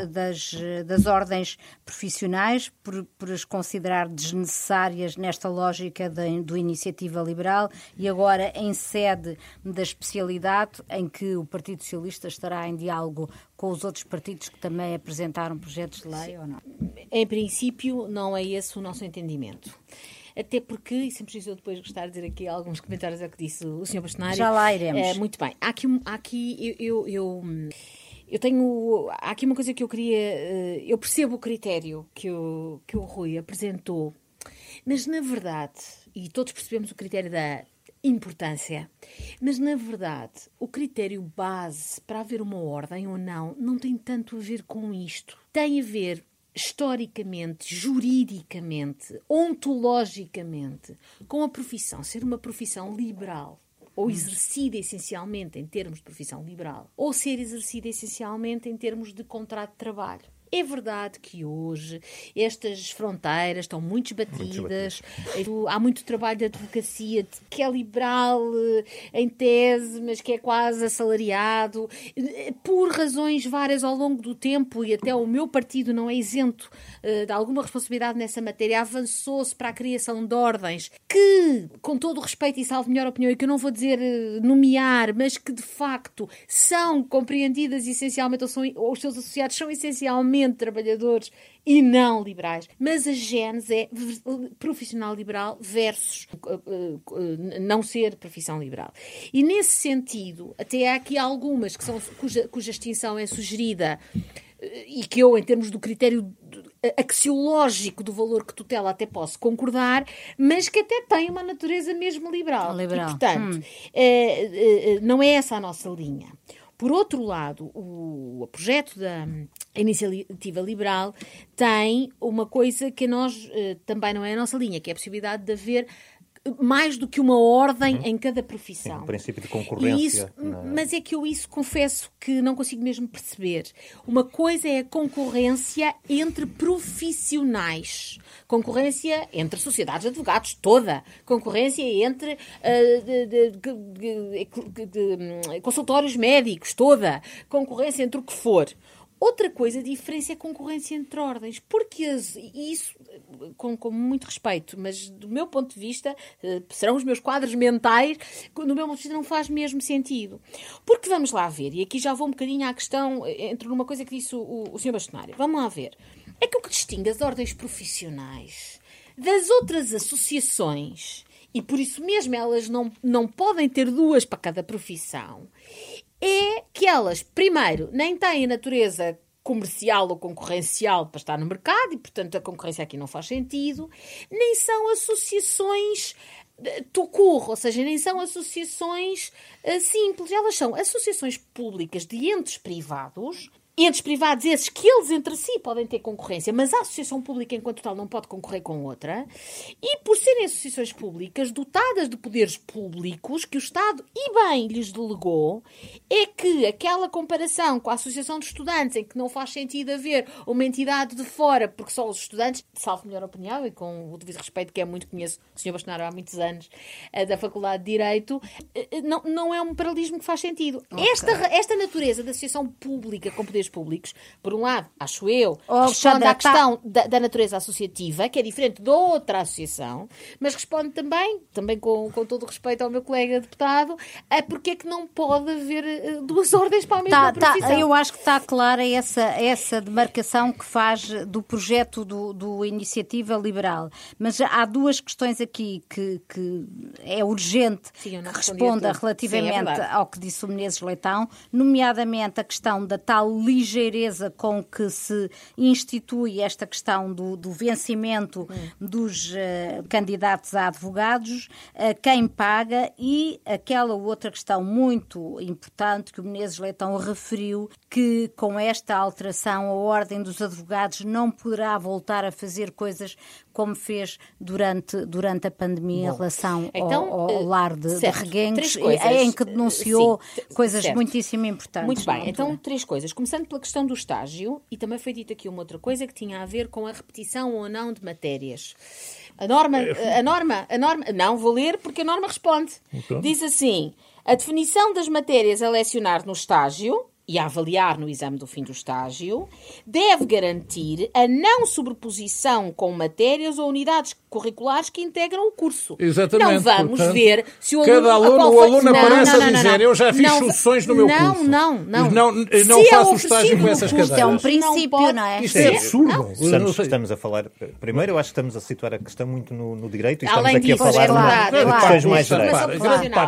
das, das ordens profissionais por, por as considerar desnecessárias nesta lógica de, do iniciativa liberal e agora em sede da especialidade em que o Partido Socialista estará em diálogo com os outros partidos que também apresentaram projetos de lei ou não? Em princípio, não é esse o nosso entendimento até porque, e sempre preciso depois gostar de dizer aqui alguns comentários ao que disse o Sr. Bastonário. Já lá iremos. É, muito bem. Há aqui, há aqui eu, eu, eu eu tenho. Há aqui uma coisa que eu queria. Eh, eu percebo o critério que o, que o Rui apresentou, mas na verdade, e todos percebemos o critério da importância, mas na verdade, o critério base para haver uma ordem ou não não tem tanto a ver com isto. Tem a ver historicamente, juridicamente, ontologicamente, com a profissão ser uma profissão liberal ou exercida essencialmente em termos de profissão liberal, ou ser exercida essencialmente em termos de contrato de trabalho. É verdade que hoje estas fronteiras estão muito esbatidas, muito há muito trabalho de advocacia que é liberal eh, em tese, mas que é quase assalariado, eh, por razões várias ao longo do tempo, e até o meu partido não é isento uh, de alguma responsabilidade nessa matéria, avançou-se para a criação de ordens que, com todo o respeito e salvo melhor opinião, e que eu não vou dizer nomear, mas que de facto são compreendidas essencialmente, ou, são, ou os seus associados são essencialmente trabalhadores e não liberais. Mas a gênese é profissional liberal versus uh, uh, não ser profissão liberal. E nesse sentido, até há aqui algumas que são, cuja, cuja extinção é sugerida uh, e que eu, em termos do critério axiológico do valor que tutela até posso concordar, mas que até tem uma natureza mesmo liberal. liberal. E, portanto, hum. não é essa a nossa linha. Por outro lado, o, o projeto da iniciativa liberal tem uma coisa que nós eh, também não é a nossa linha, que é a possibilidade de haver mais do que uma ordem uhum. em cada profissão. Sim, o princípio de concorrência. Isso, Mas é que eu isso confesso que não consigo mesmo perceber. Uma coisa é a concorrência entre profissionais. Concorrência entre sociedades de advogados, toda. Concorrência entre uh, de, de, de, consultórios médicos, toda. Concorrência entre o que for. Outra coisa, a diferença é a concorrência entre ordens, porque as, isso, com, com, muito respeito, mas do meu ponto de vista, eh, serão os meus quadros mentais, do meu ponto de vista não faz mesmo sentido. Porque vamos lá ver, e aqui já vou um bocadinho à questão, eh, entre uma coisa que disse o, o, o Sr. Bastonário, vamos lá ver. É que o que distingue as ordens profissionais das outras associações, e por isso mesmo elas não, não podem ter duas para cada profissão, é que elas, primeiro, nem têm natureza comercial ou concorrencial para estar no mercado e, portanto, a concorrência aqui não faz sentido, nem são associações eh, tucur, ou seja, nem são associações uh, simples, elas são associações públicas de entes privados entes privados esses que eles entre si podem ter concorrência, mas a associação pública enquanto tal não pode concorrer com outra, e por serem associações públicas dotadas de poderes públicos que o Estado e bem lhes delegou, é que aquela comparação com a associação de estudantes em que não faz sentido haver uma entidade de fora, porque só os estudantes, salvo melhor opinião e com o devido respeito que é muito conheço o Sr. Bastonaro há muitos anos eh, da Faculdade de Direito, eh, eh, não, não é um paralelismo que faz sentido. Okay. Esta, esta natureza da associação pública com poderes públicos, por um lado, acho eu, oh, responde à tá- questão tá... da, da, natureza associativa, que é diferente de outra associação, mas responde também, também com, com todo o respeito ao meu colega deputado, a porque é que não pode haver eh, duas ordens para a mesma tá, tá, Eu acho que está clara essa, essa demarcação que faz do projeto do, do Iniciativa Liberal. Mas há duas questões aqui que, que é urgente Sim, que responda relativamente Sim, é ao que disse o Menezes Leitão, nomeadamente a questão da tal ligeireza com que se institui esta questão do, do vencimento dos uh, candidatos a advogados, uh, quem paga e aquela outra questão muito importante que o Menezes Leitão referiu, que com esta alteração a Ordem dos Advogados não poderá voltar a fazer coisas como fez durante, durante a pandemia Bom, em relação então, ao, ao, lar de, certo, de Reguengos, em que denunciou sim, coisas certo. muitíssimo importantes. Muito bem, então três coisas. Começando pela questão do estágio, e também foi dita aqui uma outra coisa que tinha a ver com a repetição ou não de matérias. A norma, a norma, a norma, não vou ler porque a norma responde. Então. Diz assim: a definição das matérias a lecionar no estágio e a avaliar no exame do fim do estágio, deve garantir a não sobreposição com matérias ou unidades curriculares que integram o curso. Exatamente. Não vamos portanto, ver se o aluno... Cada aluno, o aluno aparece não, não, não, a dizer eu já fiz soluções no meu não, curso. Não, não, não. Não, não faço estágio com essas cadeiras. Isto é um princípio, não, é? Isto é absurdo. Estamos, estamos, a falar... Primeiro, eu acho que estamos a situar a questão muito no, no direito e estamos Além aqui disso, a falar é claro, de questões mais gerais.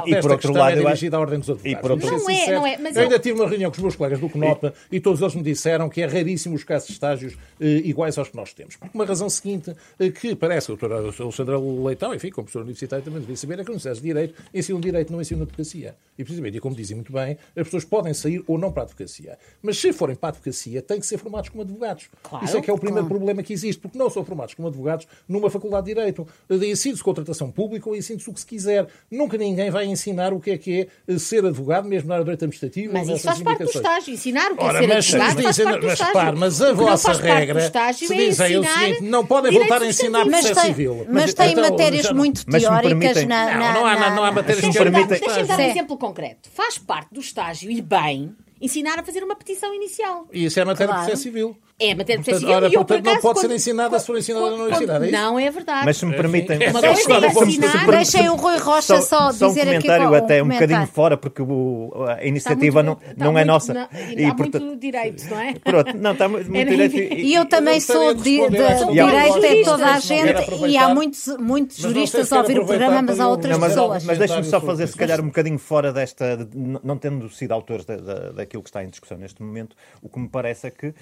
E por outro lado, eu acho... ordem dos advogados. Não é, não é. Eu ainda tive uma reunião com os meus colegas do CNOPA e todos eles me disseram que é raríssimo os casos de estágios eh, iguais aos que nós temos. Por uma razão seguinte, eh, que parece que a doutora Alexandra Leitão, enfim, como professor universitário também devia saber, é que a Universidade de Direito ensina direito, não ensina advocacia. E precisamente, e como dizem muito bem, as pessoas podem sair ou não para a advocacia. Mas se forem para a advocacia, têm que ser formados como advogados. Claro, Isso é que é o primeiro claro. problema que existe, porque não são formados como advogados numa faculdade de Direito. Ensina-se contratação pública ou ensina-se o que se quiser. Nunca ninguém vai ensinar o que é que é ser advogado, mesmo na área do direito administrativo. Mas isso faz parte do estágio, ensinar o que é Ora, ser mas, advogado dizem, mas, repare, mas a vossa regra se dizem é o seguinte, não podem voltar a ensinar processo civil. Mas, tem então, matérias muito teóricas na, Não, não há, não há matérias teóricas. Deixa-me dar um exemplo concreto. Faz parte do estágio e bem ensinar a fazer uma petição inicial. E isso é matéria claro. de processo civil. É matéria de processo civil. Ora, e eu, portanto, não pode quando, ser ensinada se for ensinada na universidade. É não é verdade. Mas se me permitem. Uma coisa é ensinar. Deixem o Rui Rocha só, só dizer um comentário aqui. até um bocadinho fora, porque o, a iniciativa não, não é nossa. Não, e, há portanto, muito direito, não é? Pronto, não, está muito direito. E eu também sou de direito, é toda a gente, e há muitos juristas a ouvir o programa, mas há outras pessoas. Mas deixe-me só fazer, se calhar, um bocadinho fora desta, não tendo sido autores daquilo que está em discussão neste momento, o que me parece é que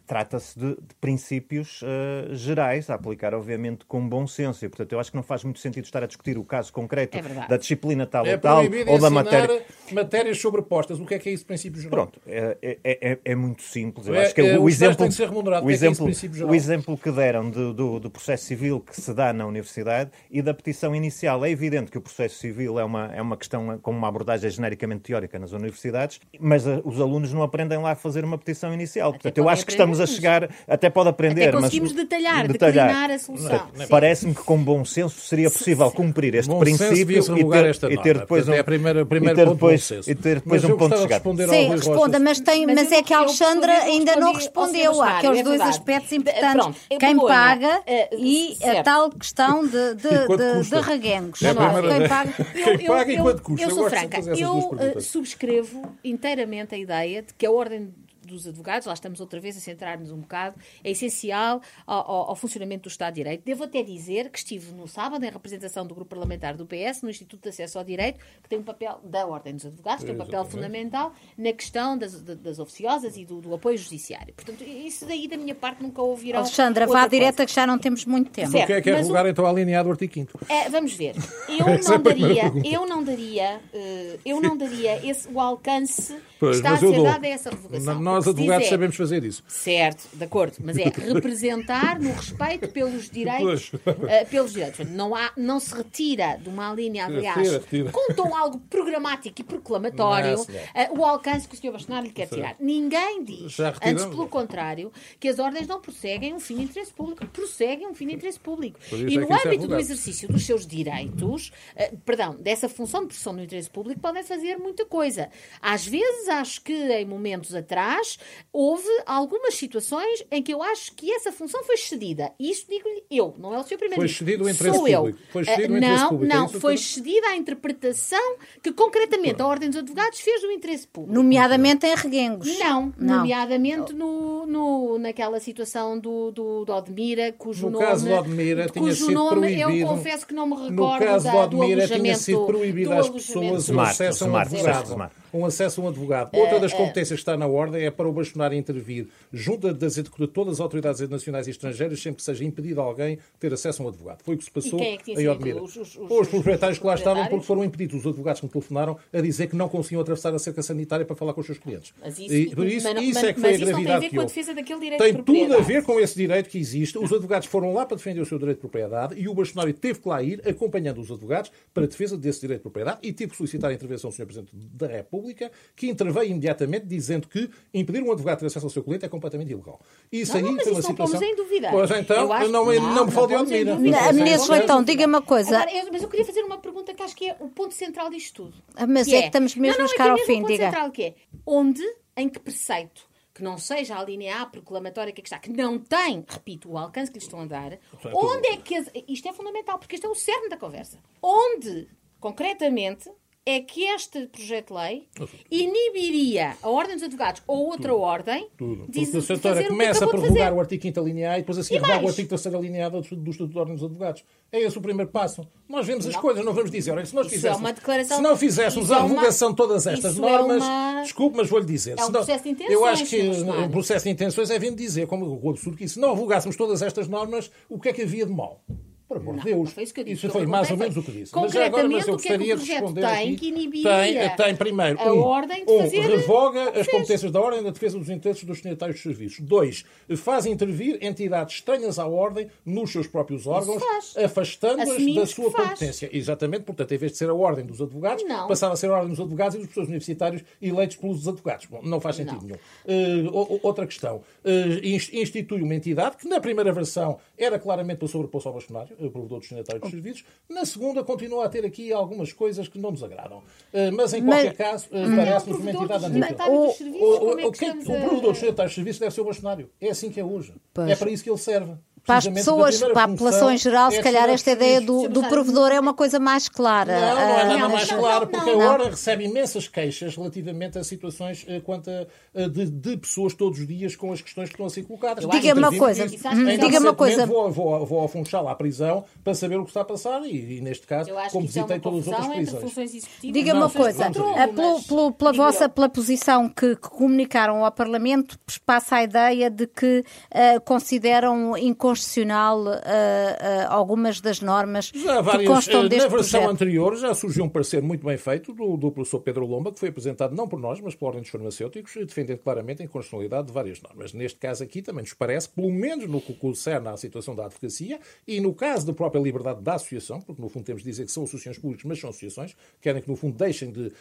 trata-se de de princípios uh, gerais a aplicar, obviamente, com bom senso. E, portanto, eu acho que não faz muito sentido estar a discutir o caso concreto é da disciplina tal é ou tal, ou da matéria. matérias sobrepostas. O que é que é isso de princípio geral? Pronto, é, é, é, é muito simples. Eu é, acho que o, o exemplo, tem que ser remunerado. O, exemplo, que o exemplo que deram do, do, do, processo civil que se dá na universidade e da petição inicial. É evidente que o processo civil é uma, é uma questão com uma abordagem genericamente teórica nas universidades, mas a, os alunos não aprendem lá a fazer uma petição inicial. Portanto, eu acho que estamos a chegar, até pode aprender, até conseguimos mas detalhar, detalhar a solução. Parece-me que com bom senso seria possível cumprir este bom princípio e ter, e ter depois um, é a primeira, primeira e ter depois, e ter depois um ponto de chegada. Sim, responda, mas, tem, mas, mas é que a Alexandra ainda não respondeu. Há aqueles dois aspectos importantes. Quem paga e a tal questão de, de, de reguengos. Quem paga e quanto custa? Eu sou franca, eu subscrevo inteiramente a ideia de que a ordem dos advogados, lá estamos outra vez a centrar-nos um bocado, é essencial ao, ao, ao, funcionamento do Estado de Direito. Devo até dizer que estive no sábado em representação do grupo parlamentar do PS, no Instituto de Acesso ao Direito, que tem um papel da Ordem dos Advogados, tem um papel fundamental na questão das, das oficiosas e do, do, apoio judiciário. Portanto, isso daí da minha parte nunca ouvirão. Alexandra, vá à direta que já não temos muito tempo. Certo, é que é revogar o... então alineado o artigo 5 é, Vamos ver. Eu não daria, eu não daria, uh, eu não daria esse, o alcance pois, que está a ser dado a essa revogação. Nós advogados é, sabemos fazer isso. Certo, de acordo, mas é representar no respeito pelos direitos. Uh, pelos direitos. Não, há, não se retira de uma linha, aliás, com tom algo programático e proclamatório, não, uh, o alcance que o Sr. Bastonar lhe quer tirar. Ninguém diz, antes pelo contrário, que as ordens não prosseguem um fim de interesse público, prosseguem um fim de interesse público. E é no é âmbito é do exercício dos seus direitos, uh, perdão, dessa função de pressão no interesse público, podem fazer muita coisa. Às vezes, acho que em momentos atrás, houve algumas situações em que eu acho que essa função foi cedida. E isso digo-lhe eu, não é o Sr. Primeiro-Ministro. Foi cedido o interesse Sou público. Eu. Foi cedido uh, o interesse não, público. Não, é foi que... cedida a interpretação que concretamente a Ordem dos Advogados fez do interesse público. Nomeadamente em reguengos. Não, não. nomeadamente no, no, naquela situação do, do, do Odmira, cujo no nome... No caso do Odmira tinha sido nome, proibido... Eu confesso que não me recordo No caso da, do Odmira tinha sido proibido às pessoas o acesso a um advogado um acesso a um advogado. Outra das competências que está na ordem é para o bastonar intervir junto das, de todas as autoridades nacionais e estrangeiras sempre que seja impedido alguém ter acesso a um advogado. Foi o que se passou é que em Odmira. Os, os, os, os proprietários que lá estavam porque foram impedidos. Os advogados que me telefonaram a dizer que não conseguiam atravessar a cerca sanitária para falar com os seus clientes. Mas isso, e, isso, mas, isso é que foi a gravidade que houve. Tem tudo a ver com esse direito que existe. Os advogados foram lá para defender o seu direito de propriedade e o bastonário teve que lá ir acompanhando os advogados para a defesa desse direito de propriedade e teve que solicitar a intervenção do Sr. Presidente da República, que interveio imediatamente dizendo que impedir um advogado ter acesso ao seu cliente é completamente ilegal. Isso não, aí não, foi uma situação. Em dúvida. Pois então, não, não, não, me fale de Odmira. Ministro Leitão, diga-me uma coisa. Agora, eu, mas eu queria fazer uma pergunta que acho que é o ponto central disto tudo. Ah, mas é, é, que estamos mesmo a chegar é ao fim, diga. central que é onde, em que preceito que não seja a linha A proclamatória que, é que está, que não tem, repito, o alcance que lhe estão a dar, onde é que. Isto é fundamental, porque este é o cerne da conversa. Onde, concretamente, é que este projeto de lei inibiria a Ordem dos Advogados ou outra tudo, ordem tudo. de Porque a senhora começa a prorrogar o artigo 5 alineado e depois a seguir revoga o artigo 3 alineado do Estatuto da Ordem dos Advogados. É esse o primeiro passo. Nós vemos não. as coisas, não vamos dizer, olha, se nós é fizéssemos, é se não fizéssemos a revogação de todas estas normas, é uma... desculpe, mas vou-lhe dizer. É um processo de intenções. Eu acho que o processo de intenções é vindo dizer, como o absurdo que se não revogássemos todas estas normas, o que é que havia de mal? Por amor de Deus. Foi isso que disse. Isso foi mais ou menos o que disse. Mas agora, mas eu gostaria de responder tem aqui. Que tem, tem primeiro, a um, ordem de um, fazer revoga as competências da ordem da defesa dos interesses dos destinatários de serviços. Dois, faz intervir entidades estranhas à ordem nos seus próprios órgãos, afastando-as da sua competência. Exatamente, portanto, em vez de ser a ordem dos advogados, não. passava a ser a ordem dos advogados e dos professores universitários eleitos pelos advogados. Bom, não faz sentido não. nenhum. Uh, outra questão. Uh, institui uma entidade que, na primeira versão, era claramente para sobreposto ao bastonário, provedor destinatário dos serviços. Na segunda, continua a ter aqui algumas coisas que não nos agradam. Uh, mas, em qualquer mas, caso, parece-nos uma entidade ambígua. O, o, o, o, o provedor destinatário dos serviços deve ser o bastonário. É assim que é hoje. Pois. É para isso que ele serve para as pessoas, para a população em geral, se é calhar esta ideia do, do provedor é uma coisa mais clara. Não, não é nada ah, mais clara, porque a hora recebe imensas queixas relativamente a situações eh, quanto a, de, de, pessoas todos os dias com as questões que estão a ser colocadas. Diga-me uma coisa. Diga uma coisa. Vou, vou, vou ao Funchal à prisão para saber o que está a passar e, e neste caso, como é visitei todas as outras prisões. Diga-me uma coisa. Pelo, pela vossa pela posição que, que, comunicaram ao Parlamento, passa a ideia de que uh, consideram inconstitucional inconstitucional uh, uh, algumas das normas várias, que constam uh, deste Na versão projeto. anterior já surgiu um parecer muito bem feito do, do professor Pedro Lomba, que foi apresentado não por nós, mas pela Ordem dos Farmacêuticos, defendendo claramente a inconstitucionalidade de várias normas. Neste caso aqui também nos parece, pelo menos no que concerne à situação da advocacia e no caso da própria liberdade da associação, porque no fundo temos de dizer que são associações públicas, mas são associações, querem que no fundo deixem de,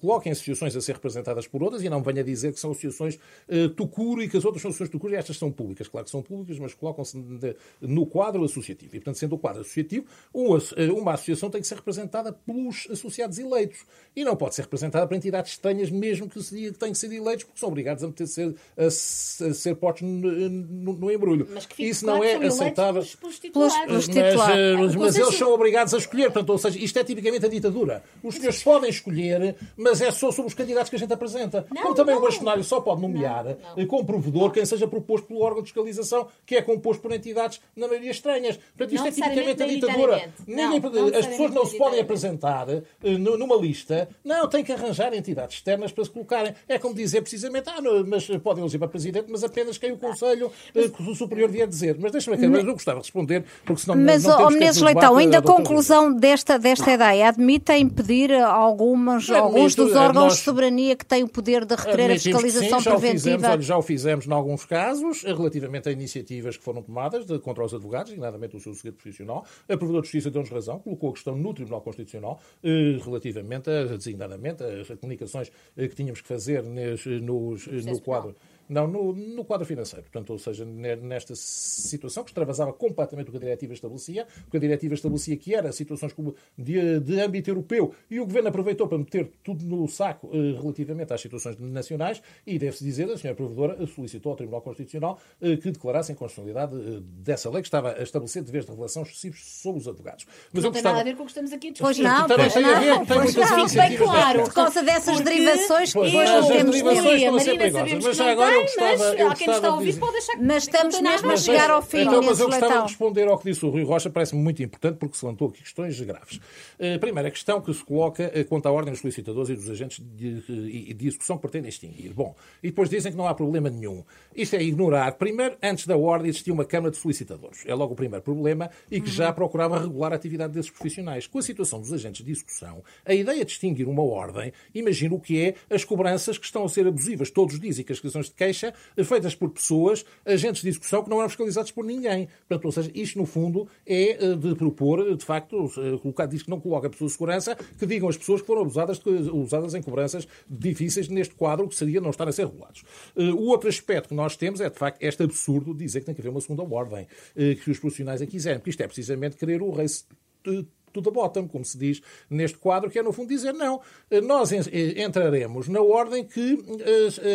coloquem associações a ser representadas por outras e não venha dizer que são associações uh, tucuro e que as outras são associações tucuro e estas são públicas. Claro que são públicas, mas colocam-se no quadro associativo. E, portanto, sendo o quadro associativo, eh, uma associação tem que ser representada pelos associados eleitos e não pode ser representada por entidades estranhas, mesmo que se diga que têm que ser eleitos, porque são obrigados a, meter, ser, a, a ser postos no, no, no embrulho. Isso não é aceitável. Pelos, pelos mas, mas eles são obrigados a escolher. Portanto, ou seja, isto é tipicamente a ditadura. Os senhores podem escolher, mas é só sobre os candidatos que a gente apresenta. Não, Como também não. o bastonário só pode nomear não, não. como provedor quem seja proposto pelo órgão de fiscalização, que é composto por entidades, na maioria, estranhas. Portanto, isto é tipicamente a ditadura. Ninguém, as pessoas não se podem apresentar uh, numa lista. Não, tem que arranjar entidades externas para se colocarem. É como dizer precisamente, ah, não, mas podem eleger para presidente, mas apenas quem o Conselho uh, Superior vier dizer. Mas deixa-me aqui, mas eu gostava de responder, porque senão mas, não, não temos Menezes Leitão, ainda a conclusão desta, desta ideia, admite impedir algumas, alguns dos órgãos nós, de soberania que têm o poder de requerer a fiscalização sim, já preventiva? O fizemos, já o fizemos em alguns casos, relativamente a iniciativas que foram tomadas de, contra os advogados, nomeadamente o seu segredo profissional. A Provedor de Justiça deu-nos razão, colocou a questão no Tribunal Constitucional eh, relativamente, a, designadamente, as comunicações eh, que tínhamos que fazer nes, nos, no quadro. Não, no, no, quadro financeiro. Portanto, ou seja, nesta situação que extravasava completamente o que a diretiva estabelecia, o que a diretiva estabelecia que era situações como de, de âmbito europeu, e o Governo aproveitou para meter tudo no saco eh, relativamente às situações nacionais, e deve-se dizer, a senhora Provedora solicitou ao Tribunal Constitucional eh, que declarasse a inconstitucionalidade eh, dessa lei que estava a estabelecer deveres de relação excessivos sobre os advogados. Mas não tem gostava... nada a ver com o que estamos aqui a discutir. Pois não, pois tem não, a ver, muitas não, bem claro. Por causa dessas derivações, pois, eu, derivações estão a. Mas já agora eu gostava mas eu quem está a ouvir pode achar que Mas estamos mesmo a chegar ao fim. Então, mas eu gostava de responder ao que disse o Rui Rocha, parece-me muito importante porque se levantou aqui questões graves. Uh, primeira questão que se coloca uh, quanto à ordem dos solicitadores e dos agentes de, de, de execução que pretendem extinguir. Bom, e depois dizem que não há problema nenhum. Isto é ignorar. Primeiro, antes da ordem existia uma Câmara de Solicitadores. É logo o primeiro problema e que já uhum. procurava regular a atividade desses profissionais. Com a situação dos agentes de execução, a ideia de extinguir uma ordem, imagina o que é as cobranças que estão a ser abusivas todos os dias e que as questões de queixa feitas por pessoas, agentes de execução que não eram fiscalizados por ninguém. Portanto, ou seja, isto, no fundo, é eh, de propor, de facto, eh, colocar, diz que não coloca pessoas de segurança, que digam as pessoas que foram abusadas, usadas em cobranças difíceis neste quadro, que seria não estar a ser regulados. Eh, o outro aspecto que nós temos é, de facto, este absurdo de dizer que tem que haver uma segunda ordem, que os profissionais a quiserem, porque isto é precisamente querer o rei to the bottom, como se diz neste quadro, que é no fundo dizer não, nós entraremos na ordem que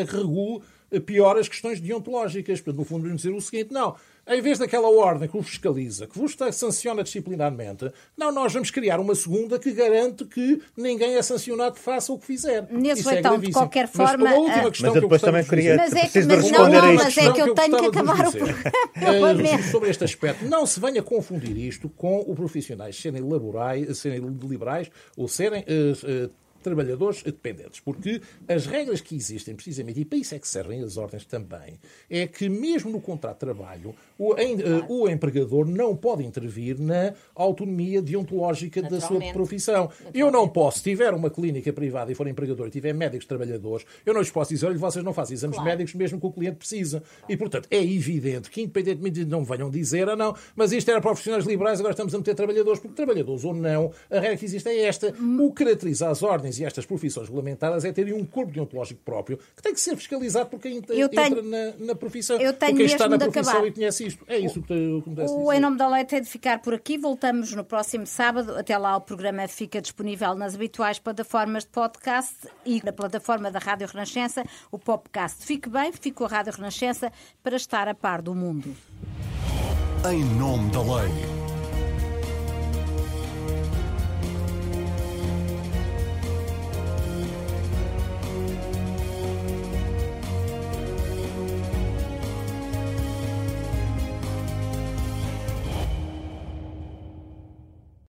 regule pior as questões deontológicas. Portanto, no fundo, vamos dizer o seguinte: não, em vez daquela ordem que vos fiscaliza, que vos sanciona disciplinarmente, não, nós vamos criar uma segunda que garante que ninguém é sancionado faça o que fizer. Nesse Isso então, é de qualquer forma. Mas, mas eu depois também queria. Mas é que, mas não, não, mas é que eu, tenho que acabar o programa. Eh, sobre este aspecto, não se venha confundir isto com o profissionais serem, laborais, serem liberais ou serem. Uh, uh, trabalhadores dependentes. Porque as regras que existem, precisamente, e para isso é que servem as ordens também, é que mesmo no contrato de trabalho, o, em, uh, o empregador não pode intervir na autonomia deontológica da sua profissão. Eu não posso, se tiver uma clínica privada e for empregador e tiver médicos trabalhadores, eu não lhes posso dizer, olha, vocês não fazem exames claro. médicos mesmo que o cliente precisa. Claro. E, portanto, é evidente que, independentemente de não venham dizer, ah, não, mas isto era profissionais liberais, agora estamos a meter trabalhadores, porque trabalhadores ou não, a regra que existe é esta. O que caracteriza as ordens e estas profissões regulamentadas é terem um corpo deontológico próprio que tem que ser fiscalizado por quem entra, tenho, na, na, profissão. Eu tenho por quem está na profissão acabar. e conhece isto. É isso que, te, que me O Em Nome da Lei tem de ficar por aqui. Voltamos no próximo sábado. Até lá o programa fica disponível nas habituais plataformas de podcast e na plataforma da Rádio Renascença, o podcast. Fique bem, fique com a Rádio Renascença para estar a par do mundo. Em Nome da Lei.